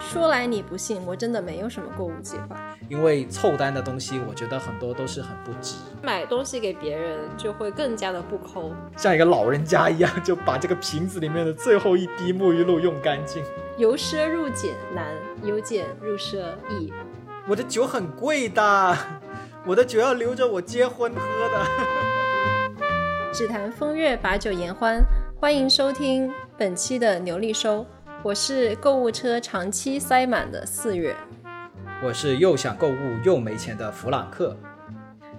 说来你不信，我真的没有什么购物计划。因为凑单的东西，我觉得很多都是很不值。买东西给别人就会更加的不抠，像一个老人家一样，就把这个瓶子里面的最后一滴沐浴露用干净。由奢入俭难，由俭入奢易。我的酒很贵的，我的酒要留着我结婚喝的。只谈风月，把酒言欢。欢迎收听本期的牛力收，我是购物车长期塞满的四月，我是又想购物又没钱的弗朗克。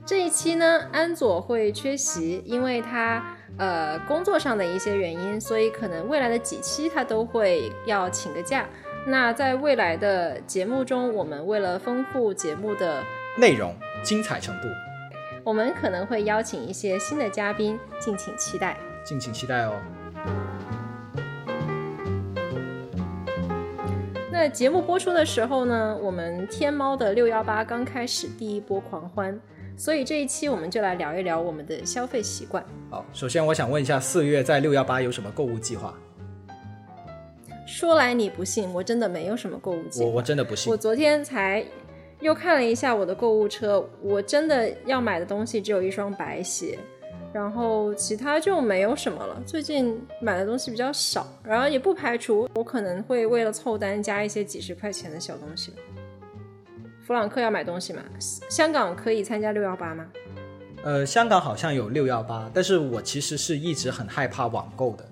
这一期呢，安佐会缺席，因为他呃工作上的一些原因，所以可能未来的几期他都会要请个假。那在未来的节目中，我们为了丰富节目的内容精彩程度，我们可能会邀请一些新的嘉宾，敬请期待。敬请期待哦。那节目播出的时候呢，我们天猫的六幺八刚开始第一波狂欢，所以这一期我们就来聊一聊我们的消费习惯。好，首先我想问一下，四月在六幺八有什么购物计划？说来你不信，我真的没有什么购物计划。我我真的不信。我昨天才又看了一下我的购物车，我真的要买的东西只有一双白鞋。然后其他就没有什么了。最近买的东西比较少，然后也不排除我可能会为了凑单加一些几十块钱的小东西。弗朗克要买东西吗？香港可以参加六幺八吗？呃，香港好像有六幺八，但是我其实是一直很害怕网购的，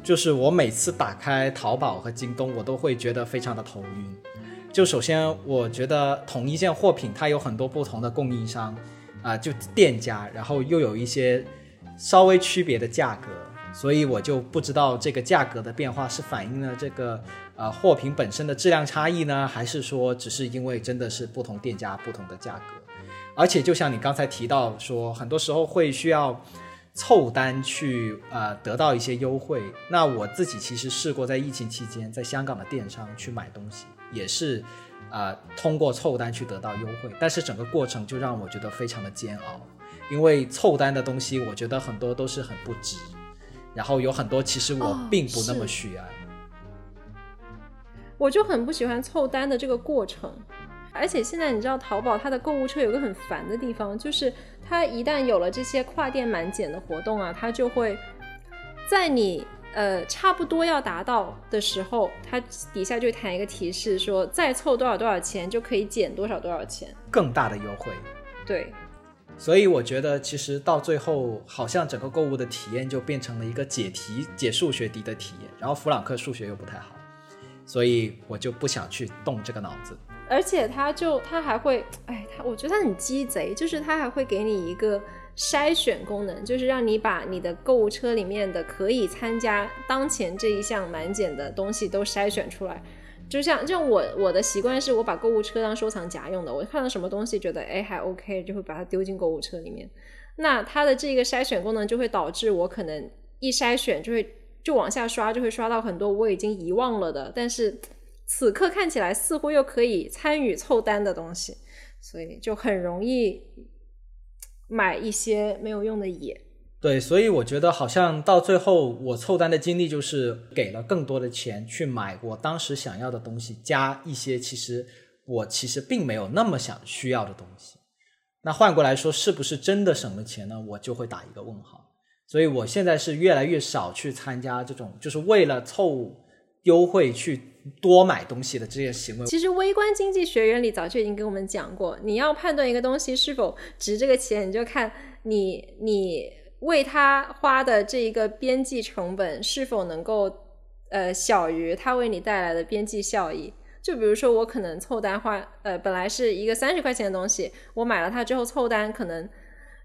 就是我每次打开淘宝和京东，我都会觉得非常的头晕。就首先我觉得同一件货品它有很多不同的供应商，啊，就店家，然后又有一些。稍微区别的价格，所以我就不知道这个价格的变化是反映了这个呃货品本身的质量差异呢，还是说只是因为真的是不同店家不同的价格？而且就像你刚才提到说，很多时候会需要凑单去呃得到一些优惠。那我自己其实试过在疫情期间在香港的电商去买东西，也是啊通过凑单去得到优惠，但是整个过程就让我觉得非常的煎熬。因为凑单的东西，我觉得很多都是很不值，然后有很多其实我并不那么需要。我就很不喜欢凑单的这个过程，而且现在你知道淘宝它的购物车有个很烦的地方，就是它一旦有了这些跨店满减的活动啊，它就会在你呃差不多要达到的时候，它底下就弹一个提示说再凑多少多少钱就可以减多少多少钱，更大的优惠。对。所以我觉得，其实到最后，好像整个购物的体验就变成了一个解题、解数学题的体验。然后弗朗克数学又不太好，所以我就不想去动这个脑子。而且他就他还会，哎，他我觉得他很鸡贼，就是他还会给你一个筛选功能，就是让你把你的购物车里面的可以参加当前这一项满减的东西都筛选出来。就像就我我的习惯是我把购物车当收藏夹用的，我看到什么东西觉得哎还 OK，就会把它丢进购物车里面。那它的这个筛选功能就会导致我可能一筛选就会就往下刷，就会刷到很多我已经遗忘了的，但是此刻看起来似乎又可以参与凑单的东西，所以就很容易买一些没有用的野。对，所以我觉得好像到最后，我凑单的经历就是给了更多的钱去买我当时想要的东西，加一些其实我其实并没有那么想需要的东西。那换过来说，是不是真的省了钱呢？我就会打一个问号。所以我现在是越来越少去参加这种就是为了凑优惠去多买东西的这些行为。其实微观经济学原理早就已经给我们讲过，你要判断一个东西是否值这个钱，你就看你你。为他花的这一个边际成本是否能够呃小于他为你带来的边际效益？就比如说我可能凑单花呃本来是一个三十块钱的东西，我买了它之后凑单可能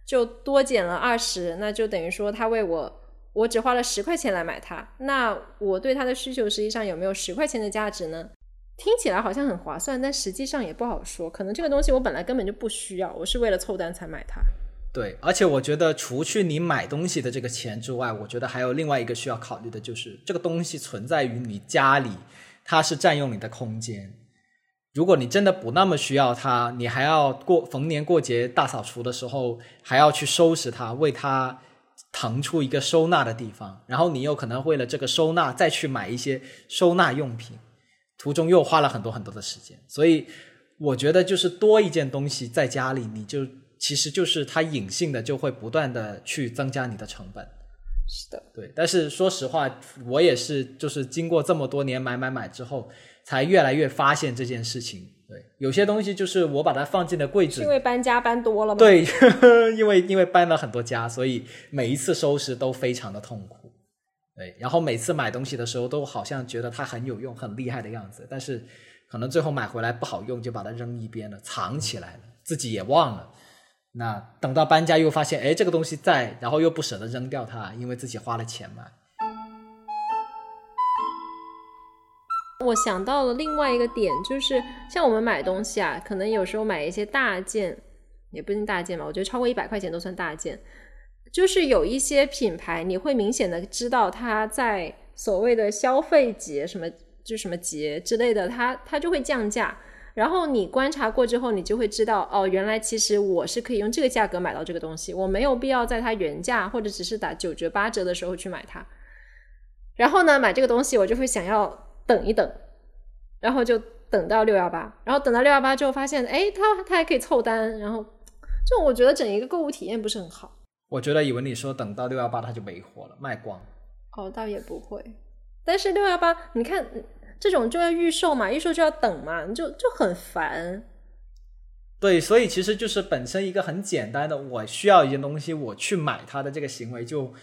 就多减了二十，那就等于说他为我我只花了十块钱来买它，那我对它的需求实际上有没有十块钱的价值呢？听起来好像很划算，但实际上也不好说，可能这个东西我本来根本就不需要，我是为了凑单才买它。对，而且我觉得，除去你买东西的这个钱之外，我觉得还有另外一个需要考虑的，就是这个东西存在于你家里，它是占用你的空间。如果你真的不那么需要它，你还要过逢年过节大扫除的时候，还要去收拾它，为它腾出一个收纳的地方，然后你又可能为了这个收纳再去买一些收纳用品。途中又花了很多很多的时间，所以我觉得就是多一件东西在家里，你就其实就是它隐性的就会不断的去增加你的成本。是的，对。但是说实话，我也是就是经过这么多年买买买之后，才越来越发现这件事情。对，有些东西就是我把它放进了柜子，因为搬家搬多了吗？对，因为因为搬了很多家，所以每一次收拾都非常的痛苦。对，然后每次买东西的时候都好像觉得它很有用、很厉害的样子，但是可能最后买回来不好用，就把它扔一边了，藏起来了，自己也忘了。那等到搬家又发现，哎，这个东西在，然后又不舍得扔掉它，因为自己花了钱嘛。我想到了另外一个点，就是像我们买东西啊，可能有时候买一些大件，也不一定大件吧，我觉得超过一百块钱都算大件。就是有一些品牌，你会明显的知道它在所谓的消费节什么，就什么节之类的，它它就会降价。然后你观察过之后，你就会知道，哦，原来其实我是可以用这个价格买到这个东西，我没有必要在它原价或者只是打九折八折的时候去买它。然后呢，买这个东西我就会想要。等一等，然后就等到六幺八，然后等到六幺八之后发现，哎，它它还可以凑单，然后就我觉得整一个购物体验不是很好。我觉得以为你说等到六幺八它就没货了，卖光。哦，倒也不会，但是六幺八，你看这种就要预售嘛，预售就要等嘛，就就很烦。对，所以其实就是本身一个很简单的，我需要一件东西，我去买它的这个行为就。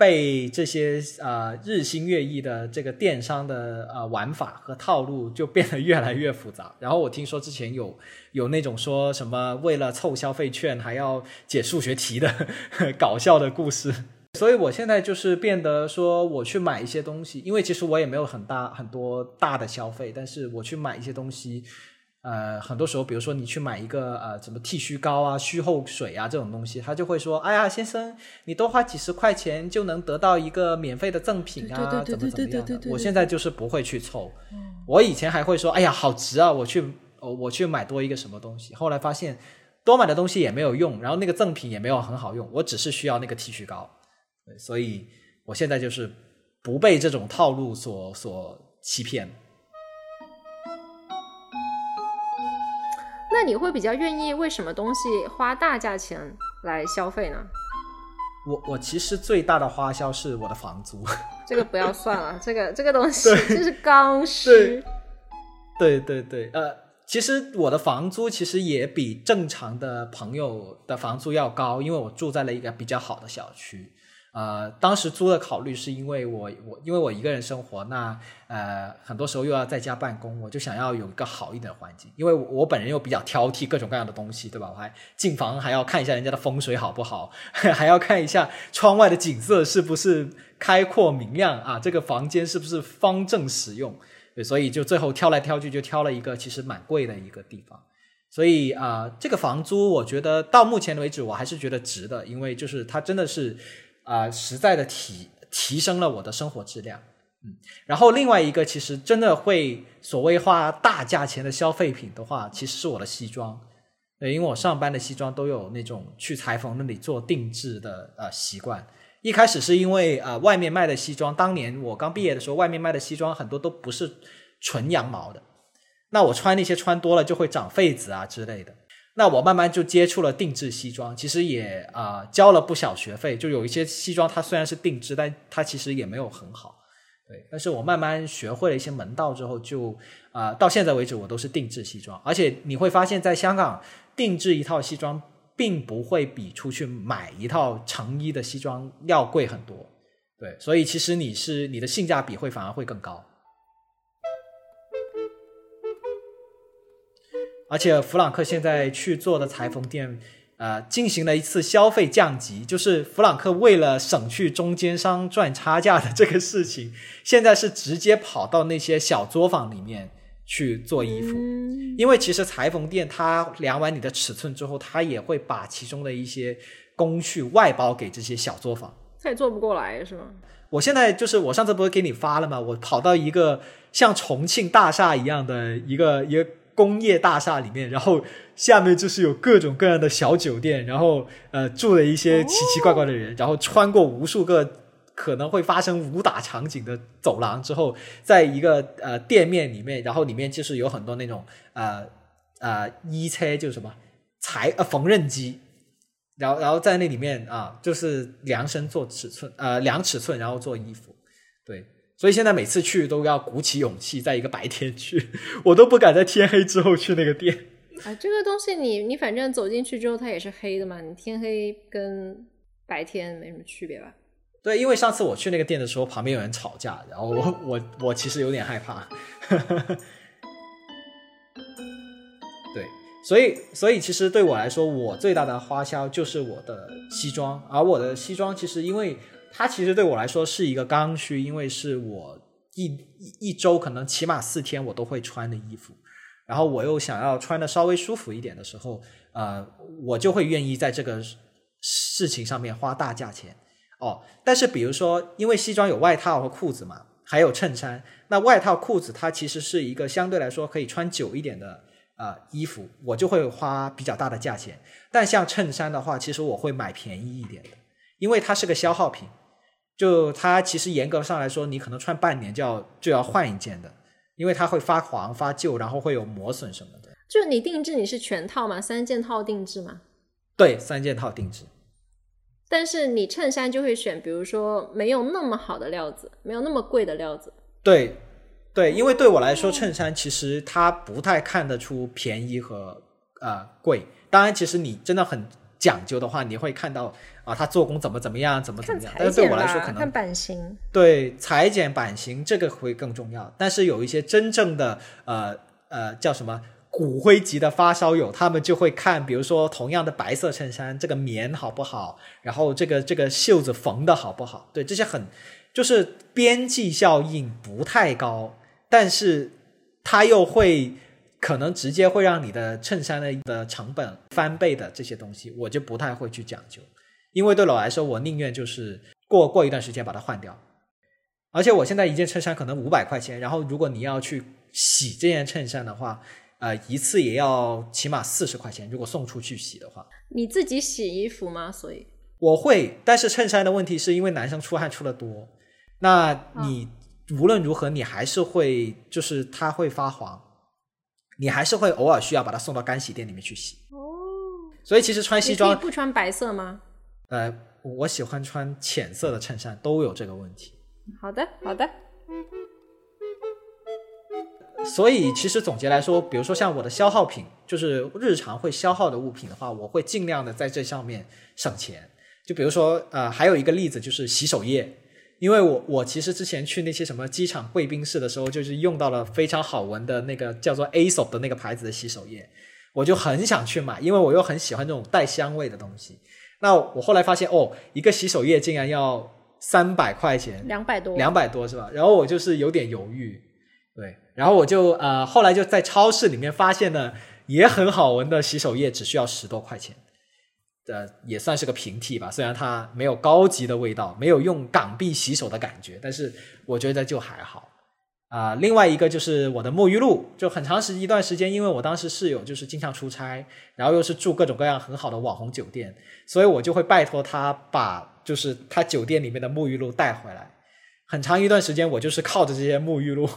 被这些呃日新月异的这个电商的呃玩法和套路就变得越来越复杂。然后我听说之前有有那种说什么为了凑消费券还要解数学题的 搞笑的故事。所以我现在就是变得说我去买一些东西，因为其实我也没有很大很多大的消费，但是我去买一些东西。呃，很多时候，比如说你去买一个呃什么剃须膏啊、须后水啊这种东西，他就会说：“哎呀，先生，你多花几十块钱就能得到一个免费的赠品啊，怎么怎么样的。”我现在就是不会去凑。我以前还会说：“哎呀，好值啊，我去我去买多一个什么东西。”后来发现多买的东西也没有用，然后那个赠品也没有很好用，我只是需要那个剃须膏。所以我现在就是不被这种套路所所欺骗。那你会比较愿意为什么东西花大价钱来消费呢？我我其实最大的花销是我的房租，这个不要算了，这个这个东西就是刚需。对对对，呃，其实我的房租其实也比正常的朋友的房租要高，因为我住在了一个比较好的小区。呃，当时租的考虑是因为我我因为我一个人生活，那呃很多时候又要在家办公，我就想要有一个好一点的环境。因为我本人又比较挑剔各种各样的东西，对吧？我还进房还要看一下人家的风水好不好，还要看一下窗外的景色是不是开阔明亮啊，这个房间是不是方正实用。对，所以就最后挑来挑去就挑了一个其实蛮贵的一个地方。所以啊，这个房租我觉得到目前为止我还是觉得值的，因为就是它真的是。啊，实在的提提升了我的生活质量，嗯，然后另外一个其实真的会所谓花大价钱的消费品的话，其实是我的西装，对，因为我上班的西装都有那种去裁缝那里做定制的呃习惯。一开始是因为呃外面卖的西装，当年我刚毕业的时候，外面卖的西装很多都不是纯羊毛的，那我穿那些穿多了就会长痱子啊之类的。那我慢慢就接触了定制西装，其实也啊交了不小学费。就有一些西装，它虽然是定制，但它其实也没有很好。对，但是我慢慢学会了一些门道之后，就啊到现在为止，我都是定制西装。而且你会发现在香港定制一套西装，并不会比出去买一套成衣的西装要贵很多。对，所以其实你是你的性价比会反而会更高。而且弗朗克现在去做的裁缝店，呃，进行了一次消费降级，就是弗朗克为了省去中间商赚差价的这个事情，现在是直接跑到那些小作坊里面去做衣服。因为其实裁缝店他量完你的尺寸之后，他也会把其中的一些工序外包给这些小作坊。他也做不过来是吗？我现在就是我上次不是给你发了吗？我跑到一个像重庆大厦一样的一个一个。工业大厦里面，然后下面就是有各种各样的小酒店，然后呃住了一些奇奇怪怪的人，然后穿过无数个可能会发生武打场景的走廊之后，在一个呃店面里面，然后里面就是有很多那种呃呃衣车，就是什么裁呃缝纫机，然后然后在那里面啊，就是量身做尺寸，呃量尺寸，然后做衣服，对。所以现在每次去都要鼓起勇气，在一个白天去，我都不敢在天黑之后去那个店。啊，这个东西你你反正走进去之后它也是黑的嘛，你天黑跟白天没什么区别吧？对，因为上次我去那个店的时候，旁边有人吵架，然后我 我我其实有点害怕。对，所以所以其实对我来说，我最大的花销就是我的西装，而我的西装其实因为。它其实对我来说是一个刚需，因为是我一一一周可能起码四天我都会穿的衣服，然后我又想要穿的稍微舒服一点的时候，呃，我就会愿意在这个事情上面花大价钱哦。但是比如说，因为西装有外套和裤子嘛，还有衬衫，那外套裤子它其实是一个相对来说可以穿久一点的呃衣服，我就会花比较大的价钱。但像衬衫的话，其实我会买便宜一点的。因为它是个消耗品，就它其实严格上来说，你可能穿半年就要就要换一件的，因为它会发黄、发旧，然后会有磨损什么的。就你定制，你是全套吗？三件套定制吗？对，三件套定制。但是你衬衫就会选，比如说没有那么好的料子，没有那么贵的料子。对，对，因为对我来说，衬衫其实它不太看得出便宜和呃贵。当然，其实你真的很。讲究的话，你会看到啊，它做工怎么怎么样，怎么怎么样。但是对我来说，可能看版型。对裁剪版型这个会更重要。但是有一些真正的呃呃叫什么骨灰级的发烧友，他们就会看，比如说同样的白色衬衫，这个棉好不好，然后这个这个袖子缝的好不好。对这些很就是边际效应不太高，但是它又会。可能直接会让你的衬衫的的成本翻倍的这些东西，我就不太会去讲究，因为对我来说，我宁愿就是过过一段时间把它换掉。而且我现在一件衬衫可能五百块钱，然后如果你要去洗这件衬衫的话，呃，一次也要起码四十块钱。如果送出去洗的话，你自己洗衣服吗？所以我会，但是衬衫的问题是因为男生出汗出的多，那你无论如何你还是会，就是它会发黄。你还是会偶尔需要把它送到干洗店里面去洗哦。所以其实穿西装不穿白色吗？呃，我喜欢穿浅色的衬衫，都有这个问题。好的，好的。所以其实总结来说，比如说像我的消耗品，就是日常会消耗的物品的话，我会尽量的在这上面省钱。就比如说，呃，还有一个例子就是洗手液。因为我我其实之前去那些什么机场贵宾室的时候，就是用到了非常好闻的那个叫做 Aesop 的那个牌子的洗手液，我就很想去买，因为我又很喜欢这种带香味的东西。那我后来发现，哦，一个洗手液竟然要三百块钱，两百多，两百多是吧？然后我就是有点犹豫，对，然后我就呃后来就在超市里面发现了也很好闻的洗手液，只需要十多块钱。呃，也算是个平替吧，虽然它没有高级的味道，没有用港币洗手的感觉，但是我觉得就还好啊。另外一个就是我的沐浴露，就很长时一段时间，因为我当时室友就是经常出差，然后又是住各种各样很好的网红酒店，所以我就会拜托他把就是他酒店里面的沐浴露带回来。很长一段时间，我就是靠着这些沐浴露。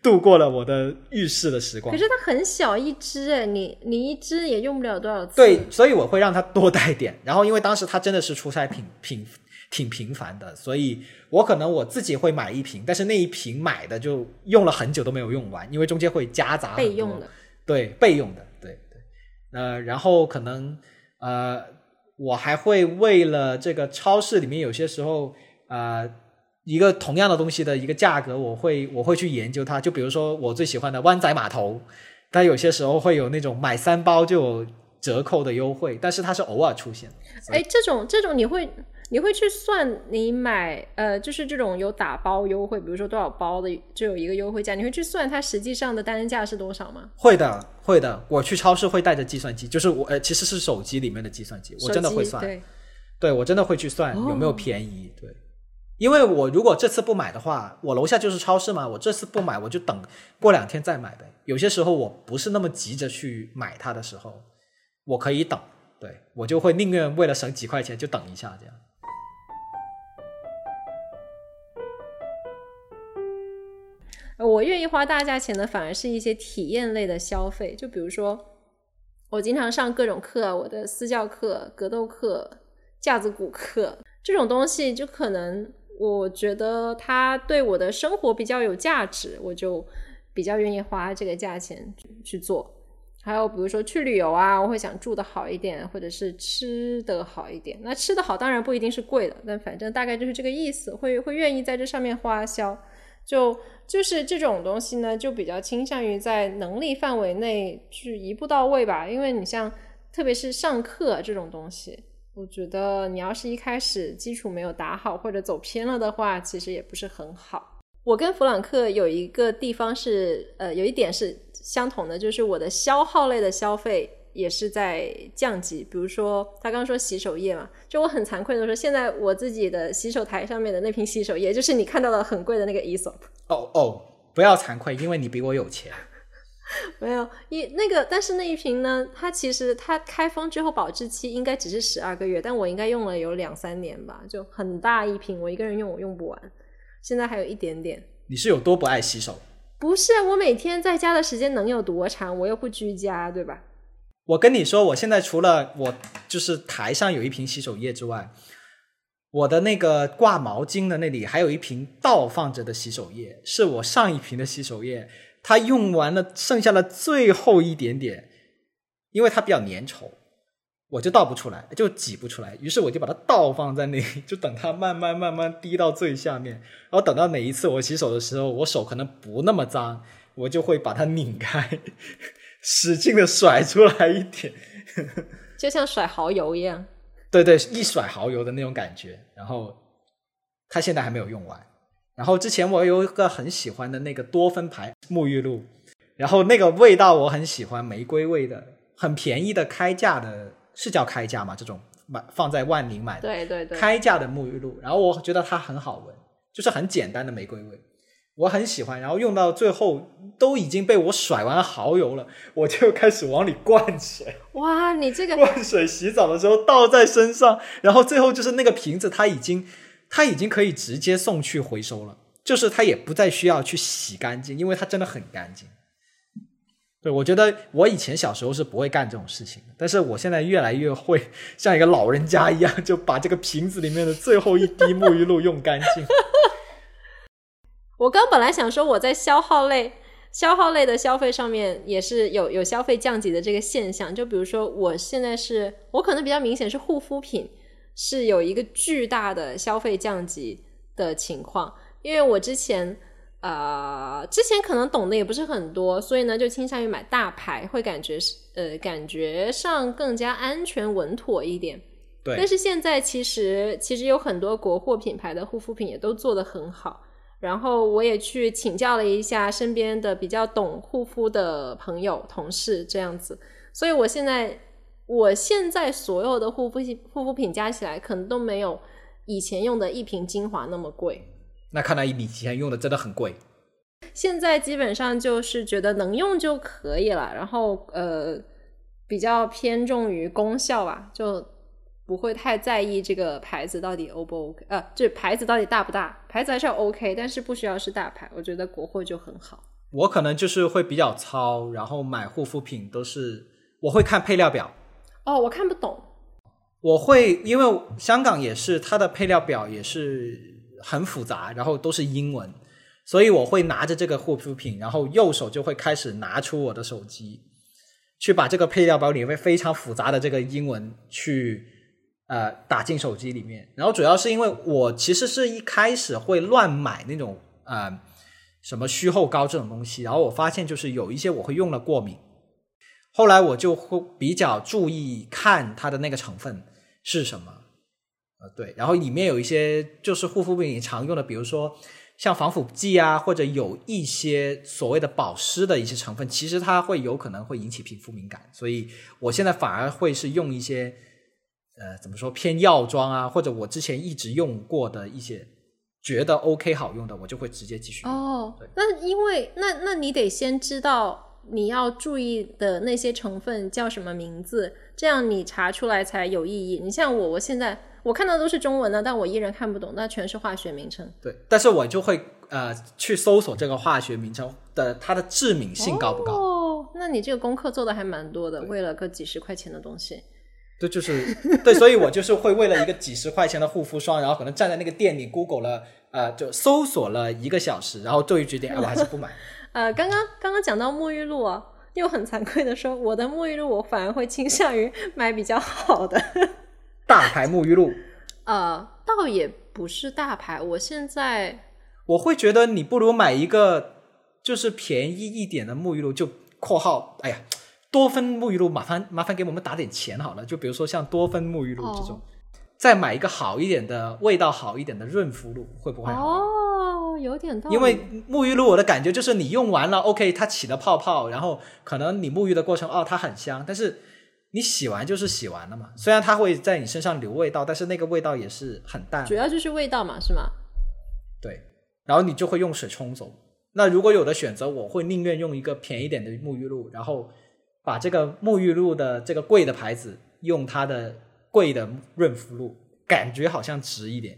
度过了我的浴室的时光。可是它很小一支哎，你你一支也用不了多少次。对，所以我会让他多带点。然后因为当时他真的是出差频频挺频繁的，所以我可能我自己会买一瓶，但是那一瓶买的就用了很久都没有用完，因为中间会夹杂备用的。对，备用的，对对。呃，然后可能呃，我还会为了这个超市里面有些时候呃。一个同样的东西的一个价格，我会我会去研究它。就比如说我最喜欢的湾仔码头，它有些时候会有那种买三包就有折扣的优惠，但是它是偶尔出现。哎，这种这种你会你会去算你买呃，就是这种有打包优惠，比如说多少包的就有一个优惠价，你会去算它实际上的单价是多少吗？会的，会的。我去超市会带着计算机，就是我呃其实是手机里面的计算机，我真的会算。对，对我真的会去算有没有便宜。对。因为我如果这次不买的话，我楼下就是超市嘛。我这次不买，我就等过两天再买呗。有些时候我不是那么急着去买它的时候，我可以等。对我就会宁愿为了省几块钱就等一下这样。我愿意花大价钱的反而是一些体验类的消费，就比如说我经常上各种课，我的私教课、格斗课、架子鼓课这种东西，就可能我觉得它对我的生活比较有价值，我就比较愿意花这个价钱去做。还有比如说去旅游啊，我会想住的好一点，或者是吃的好一点。那吃的好当然不一定是贵的，但反正大概就是这个意思，会会愿意在这上面花销。就就是这种东西呢，就比较倾向于在能力范围内去一步到位吧。因为你像特别是上课这种东西，我觉得你要是一开始基础没有打好或者走偏了的话，其实也不是很好。我跟弗朗克有一个地方是，呃，有一点是相同的，就是我的消耗类的消费也是在降级。比如说，他刚刚说洗手液嘛，就我很惭愧的说，现在我自己的洗手台上面的那瓶洗手液，就是你看到的很贵的那个 Esop。哦哦，不要惭愧，因为你比我有钱。没有一那个，但是那一瓶呢，它其实它开封之后保质期应该只是十二个月，但我应该用了有两三年吧，就很大一瓶，我一个人用我用不完。现在还有一点点。你是有多不爱洗手？不是，我每天在家的时间能有多长？我又不居家，对吧？我跟你说，我现在除了我就是台上有一瓶洗手液之外，我的那个挂毛巾的那里还有一瓶倒放着的洗手液，是我上一瓶的洗手液，它用完了，剩下了最后一点点，因为它比较粘稠。我就倒不出来，就挤不出来，于是我就把它倒放在那里，就等它慢慢慢慢滴到最下面，然后等到哪一次我洗手的时候，我手可能不那么脏，我就会把它拧开，使劲的甩出来一点，就像甩蚝油一样。对对，一甩蚝油的那种感觉。然后它现在还没有用完。然后之前我有一个很喜欢的那个多芬牌沐浴露，然后那个味道我很喜欢，玫瑰味的，很便宜的开价的。是叫开价吗？这种买放在万宁买的，对对对，开价的沐浴露。然后我觉得它很好闻，就是很简单的玫瑰味，我很喜欢。然后用到最后都已经被我甩完蚝油了，我就开始往里灌水。哇，你这个灌水洗澡的时候倒在身上，然后最后就是那个瓶子，它已经它已经可以直接送去回收了，就是它也不再需要去洗干净，因为它真的很干净。对，我觉得我以前小时候是不会干这种事情的，但是我现在越来越会像一个老人家一样，就把这个瓶子里面的最后一滴沐浴露用干净。我刚本来想说我在消耗类、消耗类的消费上面也是有有消费降级的这个现象，就比如说我现在是我可能比较明显是护肤品是有一个巨大的消费降级的情况，因为我之前。呃，之前可能懂的也不是很多，所以呢，就倾向于买大牌，会感觉是呃，感觉上更加安全稳妥一点。对。但是现在其实其实有很多国货品牌的护肤品也都做得很好，然后我也去请教了一下身边的比较懂护肤的朋友、同事这样子，所以我现在我现在所有的护肤品护肤品加起来，可能都没有以前用的一瓶精华那么贵。那看来你以前用的真的很贵。现在基本上就是觉得能用就可以了，然后呃比较偏重于功效吧，就不会太在意这个牌子到底 O 不 OK，呃，这牌子到底大不大？牌子还是要 OK，但是不需要是大牌，我觉得国货就很好。我可能就是会比较糙，然后买护肤品都是我会看配料表。哦，我看不懂。我会因为香港也是它的配料表也是。很复杂，然后都是英文，所以我会拿着这个护肤品，然后右手就会开始拿出我的手机，去把这个配料表里面非常复杂的这个英文去呃打进手机里面。然后主要是因为我其实是一开始会乱买那种呃什么虚后膏这种东西，然后我发现就是有一些我会用了过敏，后来我就会比较注意看它的那个成分是什么。呃，对，然后里面有一些就是护肤品常用的，比如说像防腐剂啊，或者有一些所谓的保湿的一些成分，其实它会有可能会引起皮肤敏感，所以我现在反而会是用一些呃怎么说偏药妆啊，或者我之前一直用过的一些觉得 OK 好用的，我就会直接继续。哦，那因为那那你得先知道你要注意的那些成分叫什么名字，这样你查出来才有意义。你像我，我现在。我看到的都是中文的，但我依然看不懂，那全是化学名称。对，但是我就会呃去搜索这个化学名称的它的致敏性高不高。哦，那你这个功课做的还蛮多的，为了个几十块钱的东西。对，就是对，所以我就是会为了一个几十块钱的护肤霜，然后可能站在那个店里 Google 了，呃，就搜索了一个小时，然后终于决定，哎，我还是不买。呃，刚刚刚刚讲到沐浴露啊，又很惭愧的说，我的沐浴露我反而会倾向于买比较好的大牌沐浴露。呃，倒也不是大牌，我现在我会觉得你不如买一个就是便宜一点的沐浴露，就（括号）哎呀。多芬沐浴露，麻烦麻烦给我们打点钱好了。就比如说像多芬沐浴露这种，再买一个好一点的、味道好一点的润肤露，会不会好？哦，有点道理。因为沐浴露，我的感觉就是你用完了，OK，它起了泡泡，然后可能你沐浴的过程，哦，它很香，但是你洗完就是洗完了嘛。虽然它会在你身上留味道，但是那个味道也是很淡。主要就是味道嘛，是吗？对，然后你就会用水冲走。那如果有的选择，我会宁愿用一个便宜点的沐浴露，然后。把这个沐浴露的这个贵的牌子用它的贵的润肤露，感觉好像值一点。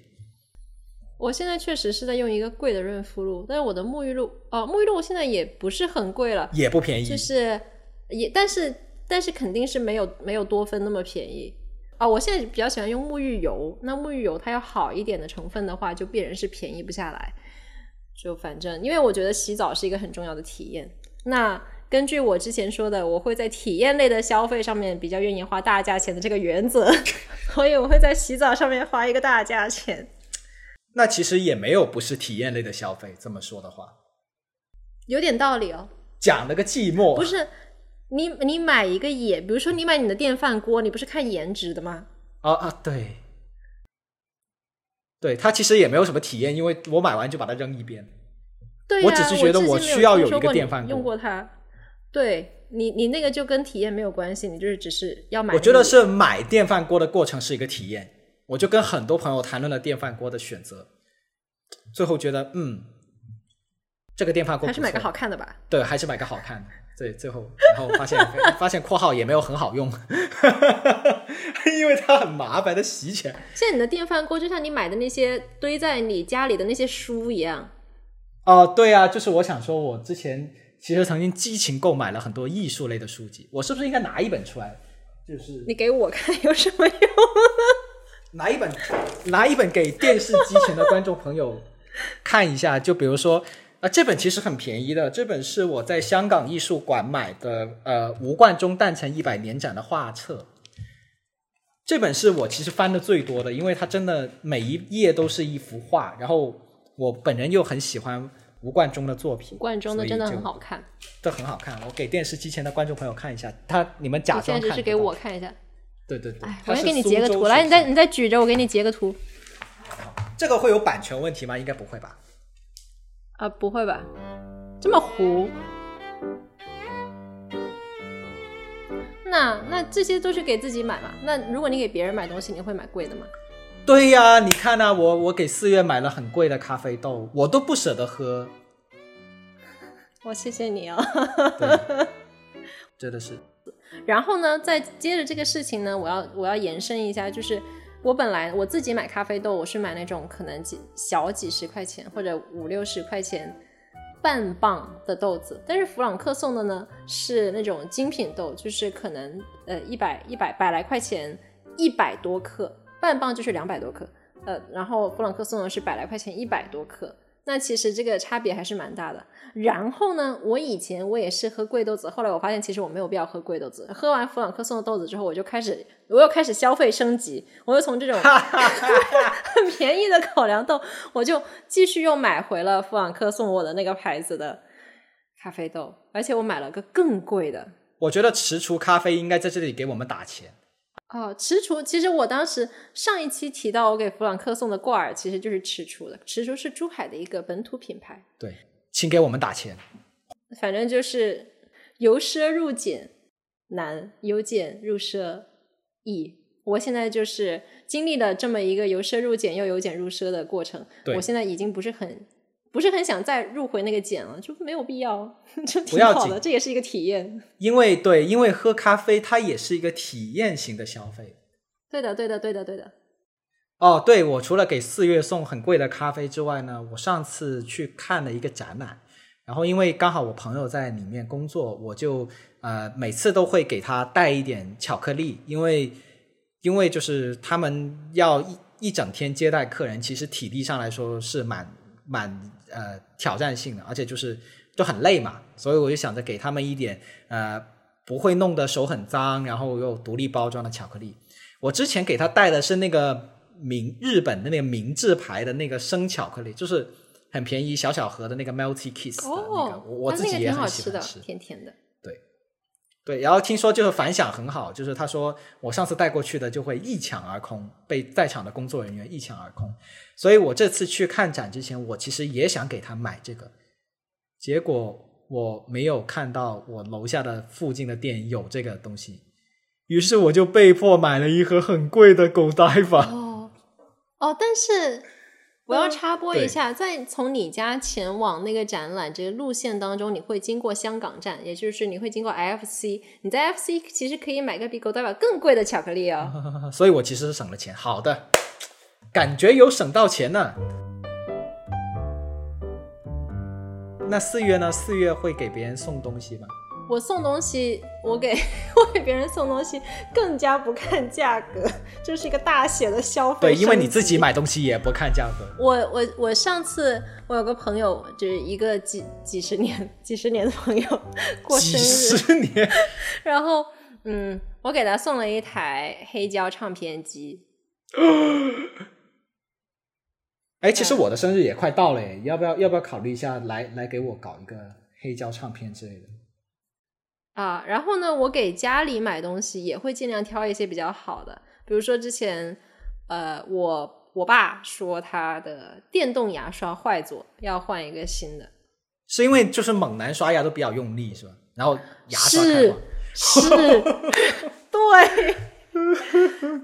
我现在确实是在用一个贵的润肤露，但是我的沐浴露哦，沐浴露现在也不是很贵了，也不便宜，就是也但是但是肯定是没有没有多芬那么便宜啊。我现在比较喜欢用沐浴油，那沐浴油它要好一点的成分的话，就必然是便宜不下来。就反正因为我觉得洗澡是一个很重要的体验，那。根据我之前说的，我会在体验类的消费上面比较愿意花大价钱的这个原则，所以我会在洗澡上面花一个大价钱。那其实也没有不是体验类的消费，这么说的话，有点道理哦。讲了个寂寞，不是你你买一个也，比如说你买你的电饭锅，你不是看颜值的吗？啊啊，对，对，它其实也没有什么体验，因为我买完就把它扔一边。对我只是觉得我需要有一个电饭锅，用过它。对你，你那个就跟体验没有关系，你就是只是要买。我觉得是买电饭锅的过程是一个体验。我就跟很多朋友谈论了电饭锅的选择，最后觉得，嗯，这个电饭锅还是买个好看的吧。对，还是买个好看的。对，最后然后发现 发现括号也没有很好用，因为它很麻烦的洗起来。现在你的电饭锅就像你买的那些堆在你家里的那些书一样。哦，对啊，就是我想说，我之前。其实曾经激情购买了很多艺术类的书籍，我是不是应该拿一本出来？就是你给我看有什么用？拿一本，拿一本给电视机前的观众朋友看一下。就比如说，啊，这本其实很便宜的，这本是我在香港艺术馆买的，呃，吴冠中诞辰一百年展的画册。这本是我其实翻的最多的，因为它真的每一页都是一幅画，然后我本人又很喜欢。吴冠中的作品，吴冠中的真的很好看，这很好看。我给电视机前的观众朋友看一下，他你们假装看，是给我看一下。对对对，我先给你截个图，来，你再你再举着，我给你截个图。这个会有版权问题吗？应该不会吧？啊，不会吧？这么糊？那那这些都是给自己买嘛？那如果你给别人买东西，你会买贵的吗？对呀，你看呐，我我给四月买了很贵的咖啡豆，我都不舍得喝。我谢谢你哦，真的是。然后呢，再接着这个事情呢，我要我要延伸一下，就是我本来我自己买咖啡豆，我是买那种可能几小几十块钱或者五六十块钱半磅的豆子，但是弗朗克送的呢是那种精品豆，就是可能呃一百一百百来块钱，一百多克。半磅就是两百多克，呃，然后弗朗克送的是百来块钱一百多克，那其实这个差别还是蛮大的。然后呢，我以前我也是喝贵豆子，后来我发现其实我没有必要喝贵豆子。喝完弗朗克送的豆子之后，我就开始我又开始消费升级，我又从这种 很便宜的口粮豆，我就继续又买回了弗朗克送我的那个牌子的咖啡豆，而且我买了个更贵的。我觉得迟厨咖啡应该在这里给我们打钱。哦，踟蹰，其实我当时上一期提到我给弗朗克送的挂耳，其实就是踟蹰的。踟蹰是珠海的一个本土品牌。对，请给我们打钱。反正就是由奢入俭难，由俭入奢易。我现在就是经历了这么一个由奢入俭又由俭入奢的过程。我现在已经不是很。不是很想再入回那个茧了，就没有必要，就挺好的，这也是一个体验。因为对，因为喝咖啡它也是一个体验型的消费。对的，对的，对的，对的。哦，对，我除了给四月送很贵的咖啡之外呢，我上次去看了一个展览，然后因为刚好我朋友在里面工作，我就呃每次都会给他带一点巧克力，因为因为就是他们要一一整天接待客人，其实体力上来说是蛮蛮呃挑战性的，而且就是就很累嘛，所以我就想着给他们一点呃不会弄得手很脏，然后又独立包装的巧克力。我之前给他带的是那个明日本的那个明治牌的那个生巧克力，就是很便宜小小盒的那个 Melty Kiss 的那个，我我自己也它那个挺好很喜吃的欢吃。，甜甜的。对，然后听说就是反响很好，就是他说我上次带过去的就会一抢而空，被在场的工作人员一抢而空。所以我这次去看展之前，我其实也想给他买这个，结果我没有看到我楼下的附近的店有这个东西，于是我就被迫买了一盒很贵的狗呆 法。哦哦，但是我要嗯插播一下，在从你家前往那个展览这个路线当中，你会经过香港站，也就是你会经过 IFC。你在 FC 其实可以买个比狗代表更贵的巧克力哦。所以我其实是省了钱。好的，感觉有省到钱呢。那四月呢？四月会给别人送东西吗？我送东西，我给 我给别人送东西更加不看价格，就是一个大写的消费。对，因为你自己。买东西也不看价格。我我我上次我有个朋友，就是一个几几十年几十年的朋友过生日，十年，然后嗯，我给他送了一台黑胶唱片机。哎，其实我的生日也快到了，耶，要不要要不要考虑一下来来给我搞一个黑胶唱片之类的？啊，然后呢，我给家里买东西也会尽量挑一些比较好的，比如说之前，呃，我我爸说他的电动牙刷坏咗，要换一个新的。是因为就是猛男刷牙都比较用力是吧？然后牙刷开是。是，对。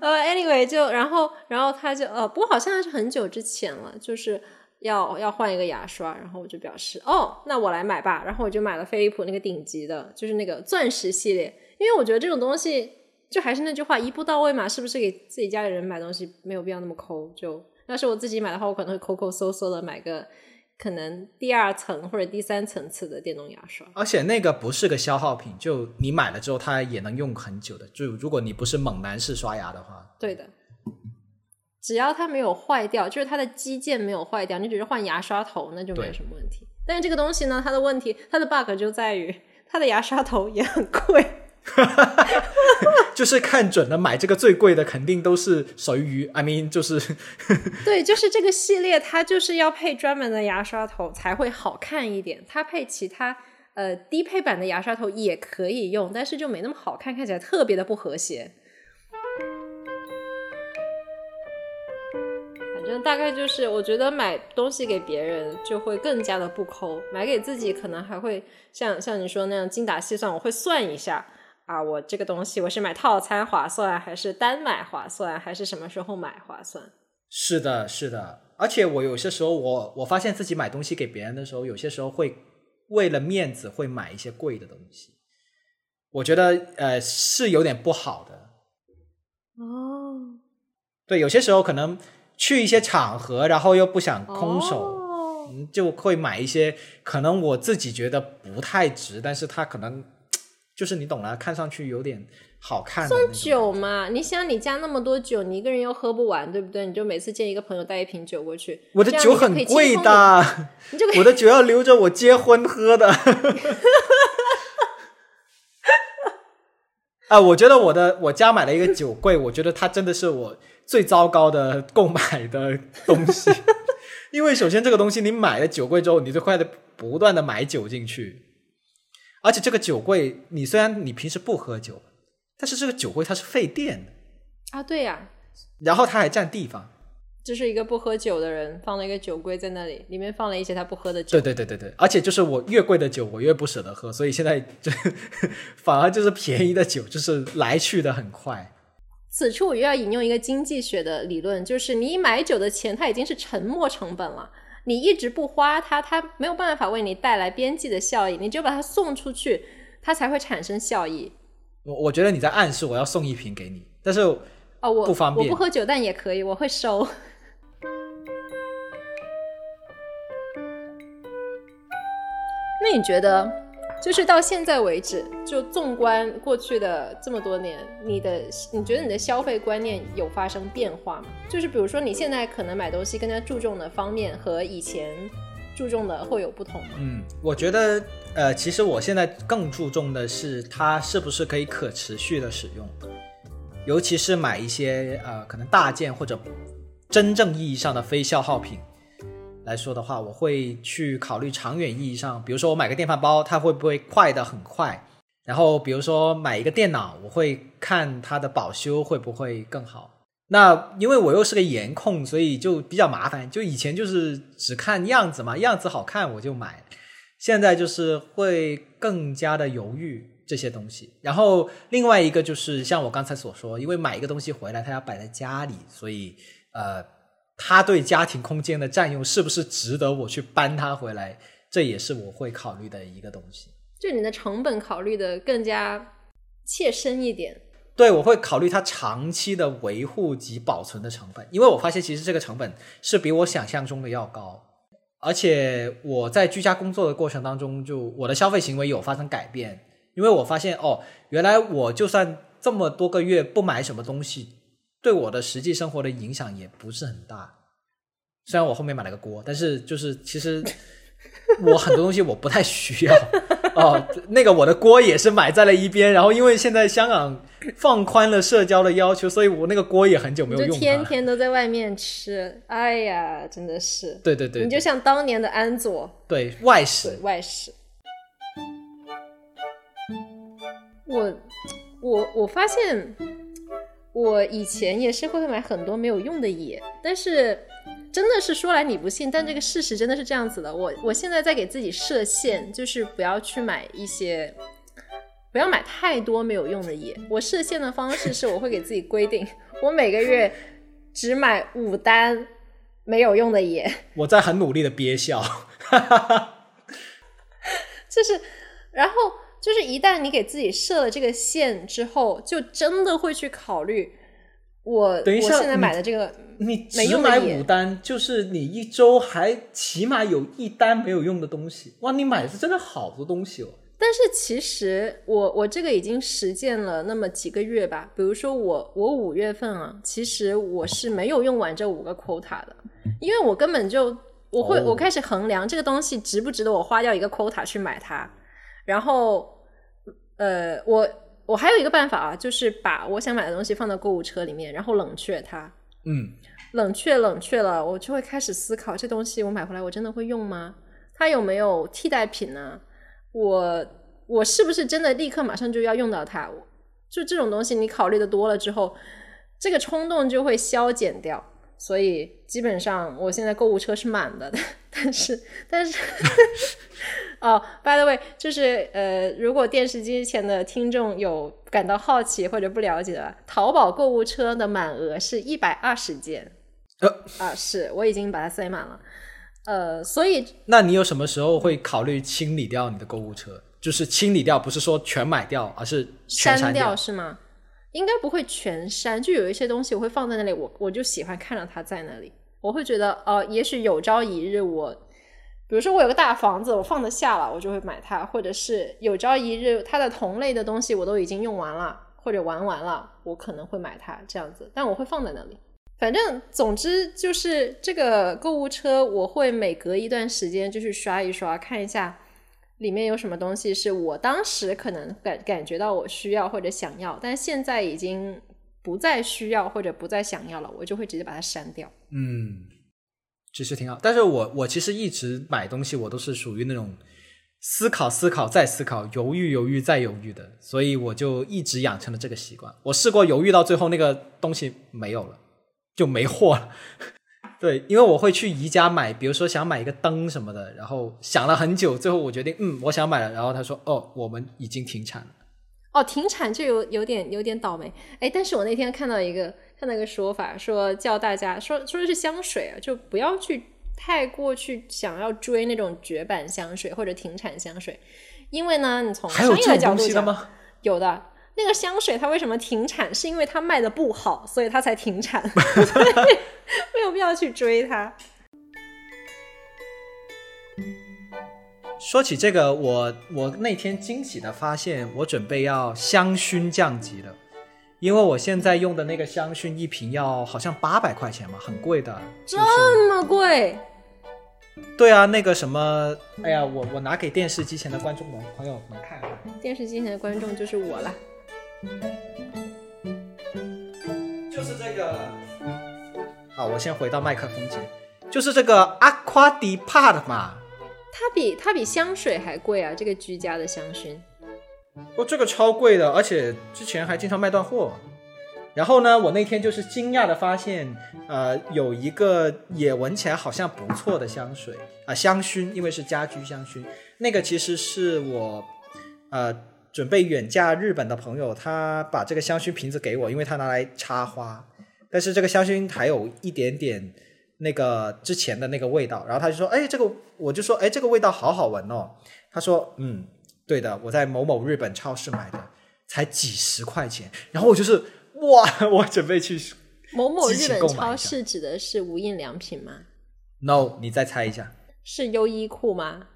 呃，anyway，就然后然后他就呃，不过好像是很久之前了，就是要要换一个牙刷，然后我就表示哦，那我来买吧，然后我就买了飞利浦那个顶级的，就是那个钻石系列，因为我觉得这种东西就还是那句话，一步到位嘛，是不是给自己家里人买东西没有必要那么抠？就要是我自己买的话，我可能会抠抠搜搜的买个可能第二层或者第三层次的电动牙刷。而且那个不是个消耗品，就你买了之后它也能用很久的。就如果你不是猛男式刷牙的话，对的，只要它没有坏掉，就是它的基件没有坏掉，你只是换牙刷头，那就没有什么问题。但是这个东西呢，它的问题，它的 bug 就在于它的牙刷头也很贵。就是看准了买这个最贵的，肯定都是属于 I mean 就是对，就是这个系列，它就是要配专门的牙刷头才会好看一点。它配其他呃低配版的牙刷头也可以用，但是就没那么好看，看起来特别的不和谐。正大概就是，我觉得买东西给别人就会更加的不抠，买给自己可能还会像像你说那样精打细算，我会算一下啊，我这个东西我是买套餐划算，还是单买划算，还是什么时候买划算？是的，是的。而且我有些时候我我发现自己买东西给别人的时候，有些时候会为了面子会买一些贵的东西，我觉得呃是有点不好的。哦，对，有些时候可能去一些场合，然后又不想空手，就会买一些可能我自己觉得不太值，但是它可能 就是你懂了，看上去有点好看送酒嘛，你想你家那么多酒，你一个人又喝不完，对不对？你就每次见一个朋友带一瓶酒过去，我的酒很贵，的，你就 我的酒要留着我结婚喝的。啊，我觉得我的我家买了一个酒柜，我觉得它真的是我最糟糕的购买的东西，因为首先这个东西你买了酒柜之后，你就快的不断的买酒进去，而且这个酒柜你虽然你平时不喝酒，但是这个酒柜它是费电的，啊，对呀、然后它还占地方。就是一个不喝酒的人放了一个酒柜在那里，里面放了一些他不喝的酒。对对对对对，而且就是我越贵的酒，我越不舍得喝，所以现在就反而就是便宜的酒，就是来去的很快。此处我又要引用一个经济学的理论，就是你买酒的钱，它已经是沉没成本了。你一直不花它，它没有办法为你带来边际的效益，你只有把它送出去，它才会产生效益。我我觉得你在暗示我要送一瓶给你，但是哦哦，我不方便我不喝酒，但也可以，我会收。那你觉得，就是到现在为止，就纵观过去的这么多年，你的你觉得你的消费观念有发生变化吗？就是比如说你现在可能买东西更加注重的方面和以前注重的会有不同吗？嗯，我觉得呃，其实我现在更注重的是它是不是可以可持续的使用，尤其是买一些呃可能大件或者真正意义上的非消耗品来说的话，我会去考虑长远意义上，比如说我买个电饭煲，它会不会快的很快？然后比如说买一个电脑，我会看它的保修会不会更好。那因为我又是个颜控，所以就比较麻烦。就以前就是只看样子嘛，样子好看我就买。现在就是会更加的犹豫这些东西。然后另外一个就是像我刚才所说，因为买一个东西回来，它要摆在家里，所以呃，它对家庭空间的占用是不是值得我去搬他回来？这也是我会考虑的一个东西。就你的成本考虑的更加切身一点。对，我会考虑它长期的维护及保存的成本，因为我发现其实这个成本是比我想象中的要高，而且我在居家工作的过程当中，就我的消费行为有发生改变，因为我发现哦，原来我就算这么多个月不买什么东西，对我的实际生活的影响也不是很大。虽然我后面买了个锅，但是就是其实我很多东西我不太需要哦。那个我的锅也是买在了一边，然后因为现在香港放宽了社交的要求，所以我那个锅也很久没有用它。天天都在外面吃，哎呀，真的是，对对对，你就像当年的安佐对外食，外食。我我我发现，我以前也是会买很多没有用的野，但是真的是说来你不信，但这个事实真的是这样子的。我我现在在给自己设限，就是不要去买一些，不要买太多没有用的野。我设限的方式是，我会给自己规定，我每个月只买五单没有用的野。我在很努力的憋笑。就是，然后就是一旦你给自己设了这个线之后，就真的会去考虑我等一下我现在买的这个你没只买五单，就是你一周还起码有一单没有用的东西。哇，你买的是真的好多东西哦。但是其实我我这个已经实践了那么几个月吧，比如说我我五月份啊，其实我是没有用完这五个 quota 的，因为我根本就我会、哦我开始衡量这个东西值不值得我花掉一个 quota 去买它，然后呃我我还有一个办法啊，就是把我想买的东西放到购物车里面，然后冷却它，嗯，冷却冷却了，我就会开始思考这东西我买回来我真的会用吗？它有没有替代品呢？我我是不是真的立刻马上就要用到它？就这种东西，你考虑的多了之后，这个冲动就会消减掉。所以基本上我现在购物车是满的，但是但是 哦，by the way，就是呃，如果电视机前的听众有感到好奇或者不了解的，淘宝购物车的满额是一百二十件。呃啊，是我已经把它塞满了。呃，所以那你有什么时候会考虑清理掉你的购物车？就是清理掉，不是说全买掉，而是全删掉。是吗？应该不会全删，就有一些东西我会放在那里，我我就喜欢看着它在那里，我会觉得哦、呃也许有朝一日我，比如说我有个大房子，我放得下了，我就会买它，或者是有朝一日它的同类的东西我都已经用完了或者玩完了，我可能会买它这样子，但我会放在那里。反正总之就是这个购物车，我会每隔一段时间就去刷一刷，看一下里面有什么东西是我当时可能感感觉到我需要或者想要，但现在已经不再需要或者不再想要了，我就会直接把它删掉。嗯，其实挺好。但是我我其实一直买东西，我都是属于那种思考、思考再思考，犹豫、犹豫再犹豫的，所以我就一直养成了这个习惯。我试过犹豫到最后，那个东西没有了，就没货了。对，因为我会去宜家买，比如说想买一个灯什么的，然后想了很久，最后我决定，嗯，我想买了，然后他说，哦，我们已经停产了。哦，停产就有有点有点倒霉，哎，但是我那天看到一个看到一个说法，说叫大家说说的是香水啊，就不要去太过去想要追那种绝版香水或者停产香水，因为呢，你从商业的角度讲？有的，那个香水它为什么停产？是因为它卖的不好，所以它才停产，所以 没有必要去追它。说起这个，我我那天惊喜的发现，我准备要香薰降级了，因为我现在用的那个香薰一瓶要好像八百块钱嘛，很贵的。就是这么贵？对啊，那个什么，哎呀，我我拿给电视机前的观众们朋友们看看。电视机前的观众就是我了。就是这个。好，我先回到麦克风前，就是这个 Aqua Depart 嘛。它比它比香水还贵啊！这个居家的香薰，哦，这个超贵的，而且之前还经常卖断货。然后呢，我那天就是惊讶的发现，呃，有一个也闻起来好像不错的香水啊、香薰，因为是家居香薰。那个其实是我呃准备远嫁日本的朋友，他把这个香薰瓶子给我，因为他拿来插花。但是这个香薰还有一点点那个之前的那个味道，然后他就说：“哎，这个我就说，哎，这个味道好好闻哦。”他说：“嗯，对的，我在某某日本超市买的，才几十块钱。”然后我就是哇，我准备去 某某日本超市指的是无印良品吗？No，你再猜一下，是优衣库吗？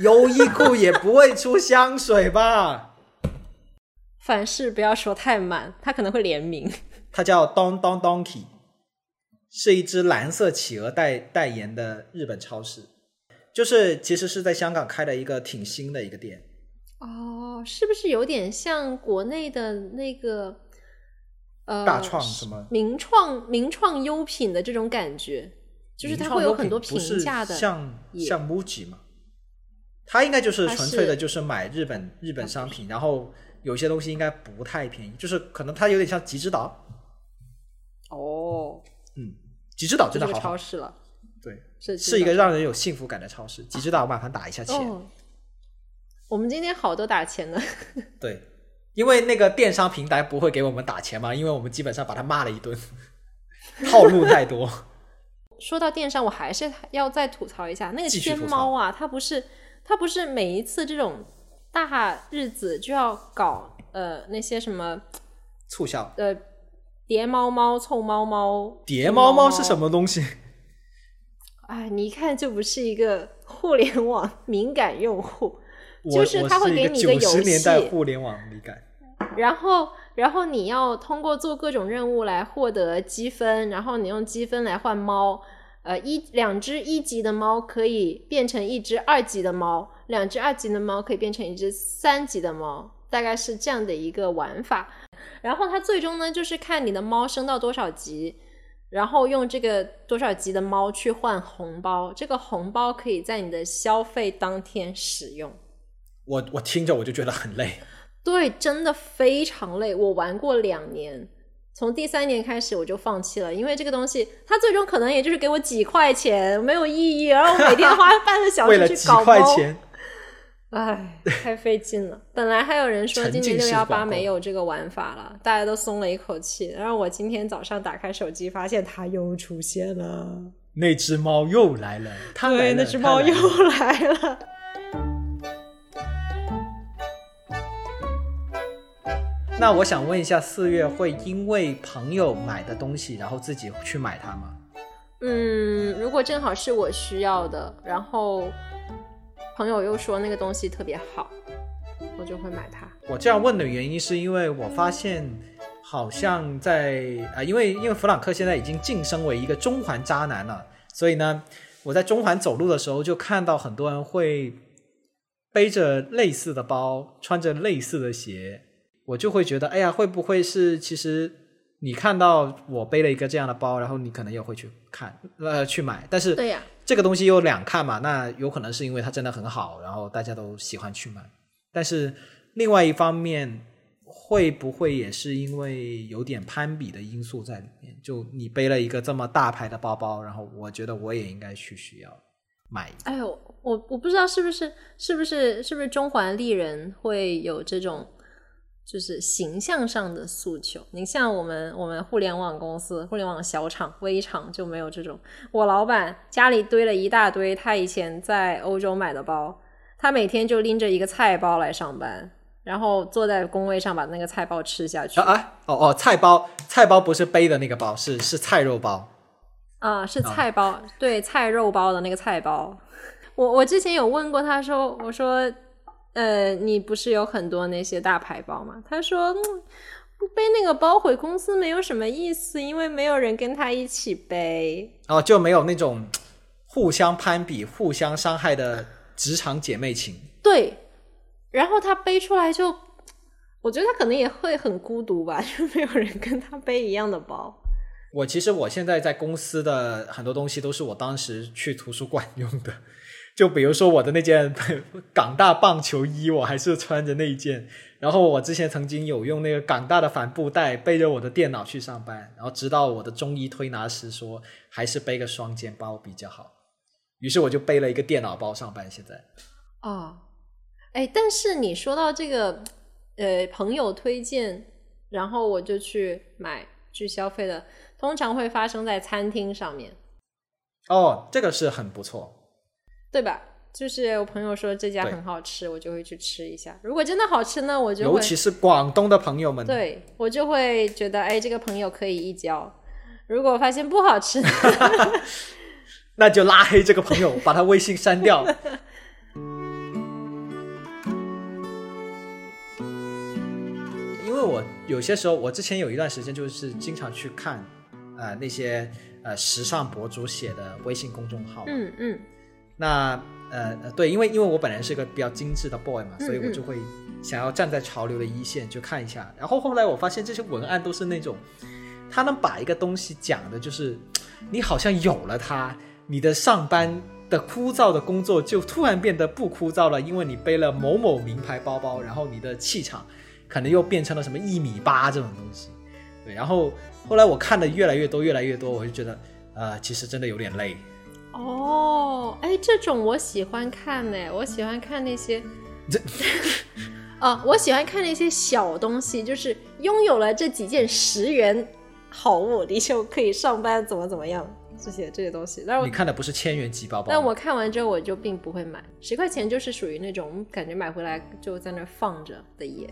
优衣库也不会出香水吧？凡事不要说太满，它可能会联名。它叫 Don Don Donkey，是一只蓝色企鹅代代言的日本超市，就是其实是在香港开的一个挺新的一个店。哦，是不是有点像国内的那个呃大创什么名创名创优品的这种感觉？就是它会有很多评价的像像 MUJI 嘛，它应该就是纯粹的，就是买日本日本商品，然后有些东西应该不太便宜，就是可能它有点像吉之岛，哦，嗯，吉之岛真的好好，超市了，对，是是一个让人有幸福感的超市。极之岛麻烦打一下钱，哦。我们今天好多打钱的，对，因为那个电商平台不会给我们打钱嘛，因为我们基本上把他骂了一顿，套路太多。说到电商，我还是要再吐槽一下那个天猫啊，它不是它不是每一次这种大日子就要搞呃那些什么促销，呃叠猫猫、凑猫猫、叠猫猫猫是什？么东西？哎，你一看就不是一个互联网敏感用户，就是我它会给你一个游十年代戏互联网敏感。然后然后你要通过做各种任务来获得积分，然后你用积分来换猫。呃，一两只一级的猫可以变成一只二级的猫，两只二级的猫可以变成一只三级的猫，大概是这样的一个玩法。然后它最终呢，就是看你的猫升到多少级，然后用这个多少级的猫去换红包，这个红包可以在你的消费当天使用。我我听着我就觉得很累。对，真的非常累。我玩过两年，从第三年开始我就放弃了，因为这个东西它最终可能也就是给我几块钱，没有意义。然后我每天花 半个小为了几时去搞猫，块钱，唉，太费劲了。本来还有人说今年六幺八告没有这个玩法了，大家都松了一口气。然后我今天早上打开手机，发现它又出现了。那只猫又来了，它来对，了，那只猫又了来了。那我想问一下，四月会因为朋友买的东西，然后自己去买它吗？嗯，如果正好是我需要的，然后朋友又说那个东西特别好，我就会买它。我这样问的原因是因为我发现，好像在啊、因为因为弗朗克现在已经晋升为一个中环渣男了，所以呢，我在中环走路的时候就看到很多人会背着类似的包，穿着类似的鞋，我就会觉得，哎呀，会不会是其实你看到我背了一个这样的包，然后你可能也会去看呃去买，但是对呀、这个东西有两看嘛，那有可能是因为它真的很好，然后大家都喜欢去买。但是另外一方面，会不会也是因为有点攀比的因素在里面？就你背了一个这么大牌的包包，然后我觉得我也应该去需要买。哎呦，我我不知道是不是是不是是不是中环丽人会有这种就是形象上的诉求。你像我们我们互联网公司、互联网小厂、微厂就没有这种。我老板家里堆了一大堆他以前在欧洲买的包，他每天就拎着一个菜包来上班，然后坐在工位上把那个菜包吃下去。啊啊哦哦，菜包菜包不是背的那个包，是是菜肉包。啊，是菜包，对，菜肉包的那个菜包。我我之前有问过他说，我说，呃，你不是有很多那些大牌包吗？他说，嗯背那个包回公司没有什么意思，因为没有人跟他一起背。哦，就没有那种互相攀比、互相伤害的职场姐妹情。对，然后他背出来就，我觉得他可能也会很孤独吧，就没有人跟他背一样的包。我其实我现在在公司的很多东西都是我当时去图书馆用的，就比如说我的那件 港大棒球衣，我还是穿着那一件。然后我之前曾经有用那个港大的帆布袋背着我的电脑去上班，然后直到我的中医推拿师说还是背个双肩包比较好，于是我就背了一个电脑包上班。现在哦，哎，但是你说到这个，呃，朋友推荐，然后我就去买去消费的，通常会发生在餐厅上面，哦，这个是很不错。对吧？就是我朋友说这家很好吃，我就会去吃一下。如果真的好吃呢，我就会尤其是广东的朋友们，对我就会觉得，哎，这个朋友可以一交。如果发现不好吃呢 那就拉黑这个朋友，把他微信删掉。因为我有些时候，我之前有一段时间就是经常去看，呃，那些呃时尚博主写的微信公众号。嗯嗯，那呃呃对，因为因为我本来是个比较精致的 boy 嘛，嗯所以我就会想要站在潮流的一线就看一下。然后后来我发现这些文案都是那种，他能把一个东西讲的，就是你好像有了它，你的上班的枯燥的工作就突然变得不枯燥了，因为你背了某某名牌包包，然后你的气场可能又变成了什么一米八这种东西。对，然后后来我看的越来越多，越来越多，我就觉得，呃，其实真的有点累。哦，哎，这种我喜欢看呢，我喜欢看那些，这 哦，我喜欢看那些小东西，就是拥有了这几件十元好物，你就可以上班怎么怎么样，这些这些东西。但是我你看的不是千元级包包，但我看完之后，我就并不会买，十块钱就是属于那种感觉买回来就在那放着的耶。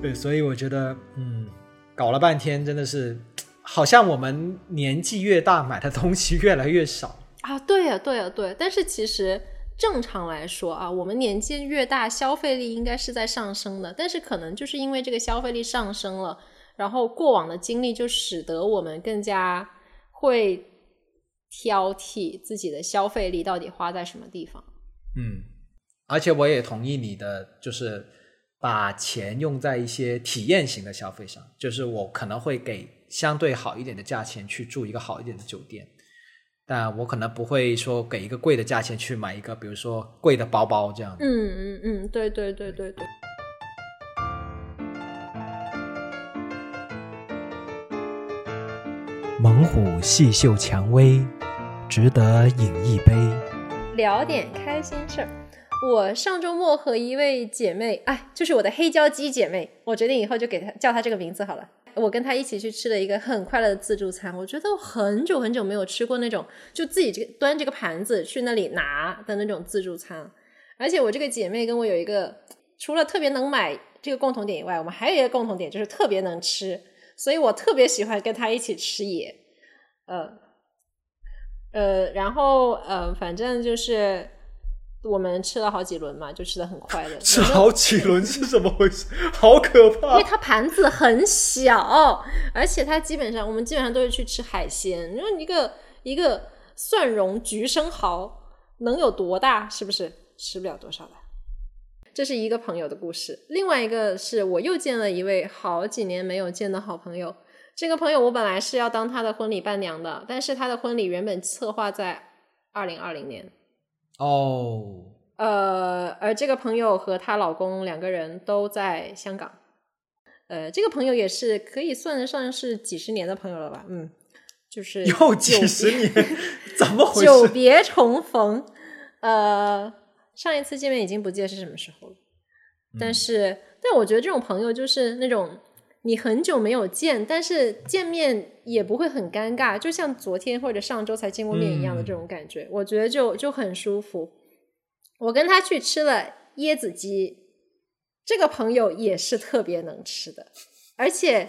对，所以我觉得，嗯，搞了半天真的是，好像我们年纪越大，买的东西越来越少。啊，对呀、对呀、对。但是其实正常来说啊，我们年纪越大，消费力应该是在上升的。但是可能就是因为这个消费力上升了，然后过往的经历就使得我们更加会挑剔自己的消费力到底花在什么地方。嗯，而且我也同意你的，就是把钱用在一些体验型的消费上，就是我可能会给相对好一点的价钱去住一个好一点的酒店，但我可能不会说给一个贵的价钱去买一个，比如说贵的包包这样。嗯嗯嗯，对对对对对。猛虎细嗅蔷薇，值得饮一杯。聊点开心事儿。我上周末和一位姐妹，哎，就是我的黑胶机姐妹，我决定以后就给她叫她这个名字好了。我跟她一起去吃了一个很快乐的自助餐，我觉得我很久很久没有吃过那种就自己这个端这个盘子去那里拿的那种自助餐。而且我这个姐妹跟我有一个除了特别能买这个共同点以外，我们还有一个共同点就是特别能吃，所以我特别喜欢跟她一起吃野。呃，呃，然后呃，反正就是我们吃了好几轮嘛，就吃的很快乐。吃好几轮是怎么回事？好可怕因为！它盘子很小，而且它基本上我们基本上都是去吃海鲜。你说一个一个蒜蓉焗生蚝能有多大？是不是吃不了多少的？这是一个朋友的故事，另外一个是我又见了一位好几年没有见的好朋友。这个朋友我本来是要当他的婚礼伴娘的，但是他的婚礼原本策划在二零二零年，哦，呃，而这个朋友和她老公两个人都在香港。呃，这个朋友也是可以算得上是几十年的朋友了吧？嗯，就是又几十年，怎么回事？久别重逢。呃，上一次见面已经不记得是什么时候了，但是，但我觉得这种朋友就是那种你很久没有见，但是见面也不会很尴尬，就像昨天或者上周才见过面一样的这种感觉，我觉得就就很舒服。我跟他去吃了椰子鸡，这个朋友也是特别能吃的，而且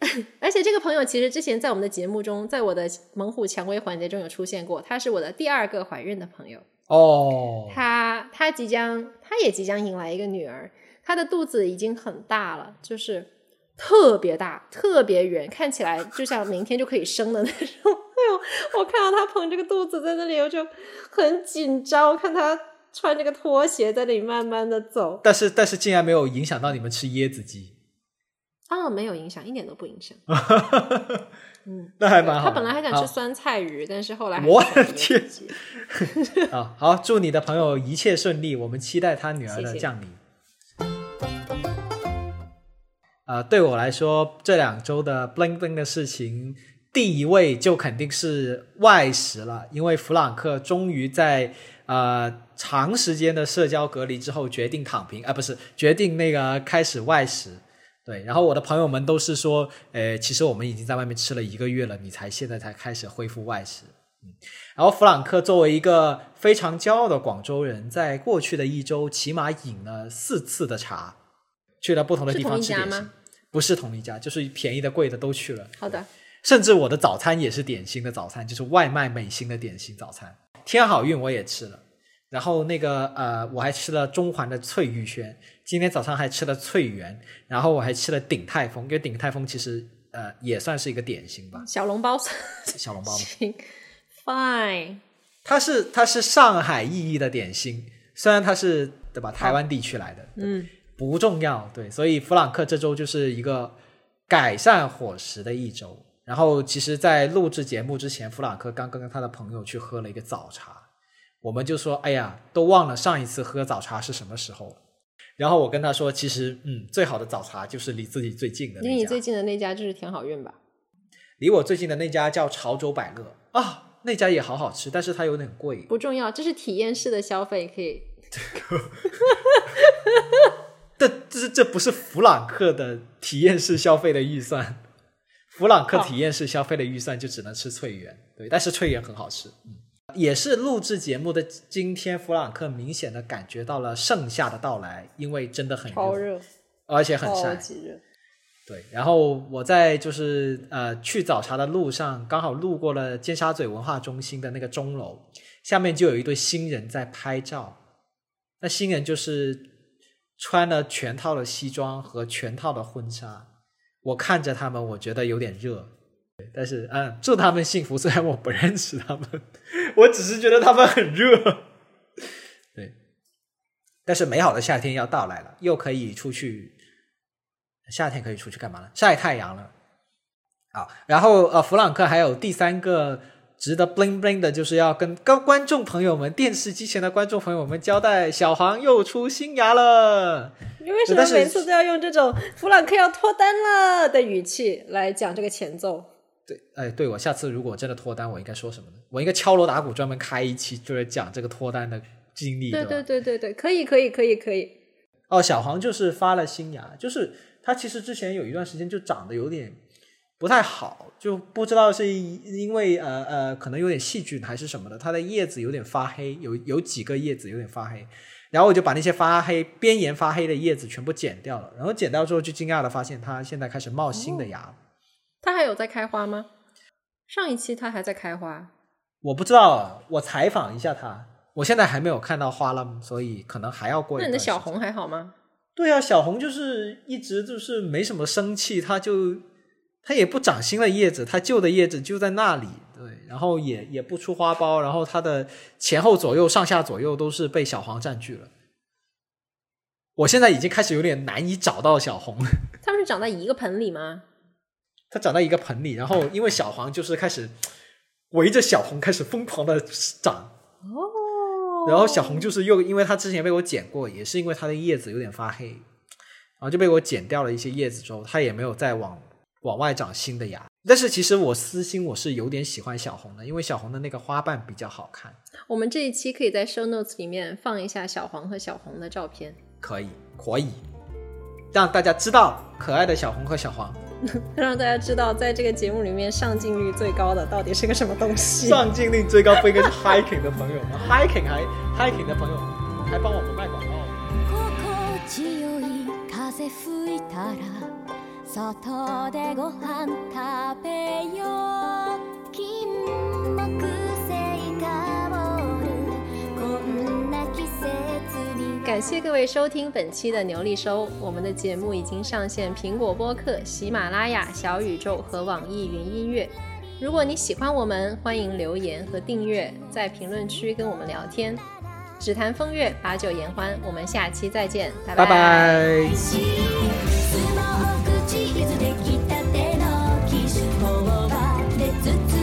而且这个朋友其实之前在我们的节目中，在我的猛虎蔷薇环节中有出现过，他是我的第二个怀孕的朋友。哦，她她即将，她也即将迎来一个女儿，她的肚子已经很大了，就是特别大、特别圆，看起来就像明天就可以生的那种。哎呦，我看到他捧着个肚子在那里，我就很紧张。看他穿这个拖鞋在那里慢慢的走，但是但是竟然没有影响到你们吃椰子鸡，啊，没有影响，一点都不影响。嗯，那还蛮好他。本来还想吃酸菜鱼，但是后来我是选了的天椰子鸡 啊，好，祝你的朋友一切顺利，我们期待他女儿的谢谢呃，对我来说，这两周的 bling bling 的事情，第一位就肯定是外食了，因为弗朗克终于在呃长时间的社交隔离之后决定躺平，啊、不是决定那个开始外食。对，然后我的朋友们都是说，呃，其实我们已经在外面吃了一个月了，你才现在才开始恢复外食。嗯然后弗朗克作为一个非常骄傲的广州人，在过去的一周起码饮了四次的茶，去了不同的地方吃点心吗。不是同一家，就是便宜的、贵的都去了。好的，甚至我的早餐也是点心的早餐，就是外卖美心的点心早餐。天好运我也吃了，然后那个呃，我还吃了中环的翠玉轩，今天早上还吃了翠园，然后我还吃了鼎泰丰，因为鼎泰丰其实呃也算是一个点心吧，小笼包，小笼包嘛。行，fine。它是它是上海意义的点心，虽然它是对吧台湾地区来的，嗯，不重要，对，所以弗朗克这周就是一个改善伙食的一周。然后，其实，在录制节目之前，弗朗克刚刚跟他的朋友去喝了一个早茶，我们就说：“哎呀，都忘了上一次喝早茶是什么时候了。”然后我跟他说：“其实，嗯，最好的早茶就是离自己最近的那家，离你最近的那家就是甜好运吧？离我最近的那家叫潮州百乐啊，那家也好好吃，但是它有点贵。不重要，这是体验式的消费，可以。这这这不是弗朗克的体验式消费的预算，弗朗克体验式消费的预算就只能吃翠园，对，但是翠园很好吃，嗯，也是录制节目的今天，弗朗克明显的感觉到了盛夏的到来，因为真的很超热，而且很晒，对，然后我在就是呃去早茶的路上，刚好路过了尖沙咀文化中心的那个钟楼，下面就有一对新人在拍照。那新人就是穿了全套的西装和全套的婚纱，我看着他们，我觉得有点热。但是嗯，祝他们幸福。虽然我不认识他们，我只是觉得他们很热。对，但是美好的夏天要到来了，又可以出去。夏天可以出去干嘛呢？晒太阳了。好，然后呃，弗朗克还有第三个值得 bling bling 的，就是要跟高观众朋友们、电视机前的观众朋友们交代，小黄又出新芽了。你为什么每次都要用这种弗朗克要脱单了的语气来讲这个前奏？对，哎，对我下次如果真的脱单，我应该说什么呢？我应该敲锣打鼓专门开一期，就是讲这个脱单的经历，对吧？对对对对，可以可以可以可以。哦，小黄就是发了新芽，就是他其实之前有一段时间就长得有点不太好，就不知道是因为呃呃可能有点细菌还是什么的，它的叶子有点发黑，有有几个叶子有点发黑，然后我就把那些发黑边沿发黑的叶子全部剪掉了，然后剪掉之后就惊讶的发现它现在开始冒新的芽了。它还有在开花吗？上一期它还在开花，我不知道啊，我采访一下它，我现在还没有看到花了，所以可能还要过一那。你的小红还好吗？对啊，小红就是一直就是没什么生气，它就它也不长新的叶子，它旧的叶子就在那里，对，然后也也不出花苞，然后它的前后左右、上下左右都是被小黄占据了。我现在已经开始有点难以找到小红，它们是长在一个盆里吗？它长在一个盆里，然后因为小黄就是开始围着小红开始疯狂的长，哦然后小红就是又因为它之前被我剪过，也是因为它的叶子有点发黑，然后就被我剪掉了一些叶子之后，它也没有再往往外长新的芽。但是其实我私心我是有点喜欢小红的，因为小红的那个花瓣比较好看。我们这一期可以在 show notes 里面放一下小黄和小红的照片。可以，可以，让大家知道可爱的小红和小黄。让大家知道，在这个节目里面上镜率最高的到底是个什么东西？上镜率最高不应该是 hiking 的朋友吗？hiking 还 hiking 的朋友还帮我们卖广告。感谢各位收听本期的牛力收。我们的节目已经上线，苹果播客、喜马拉雅、小宇宙和网易云音乐。如果你喜欢我们，欢迎留言和订阅，在评论区跟我们聊天。只谈风月，把酒言欢。我们下期再见，拜拜。チーズできたてのキッシュ頬張れつつ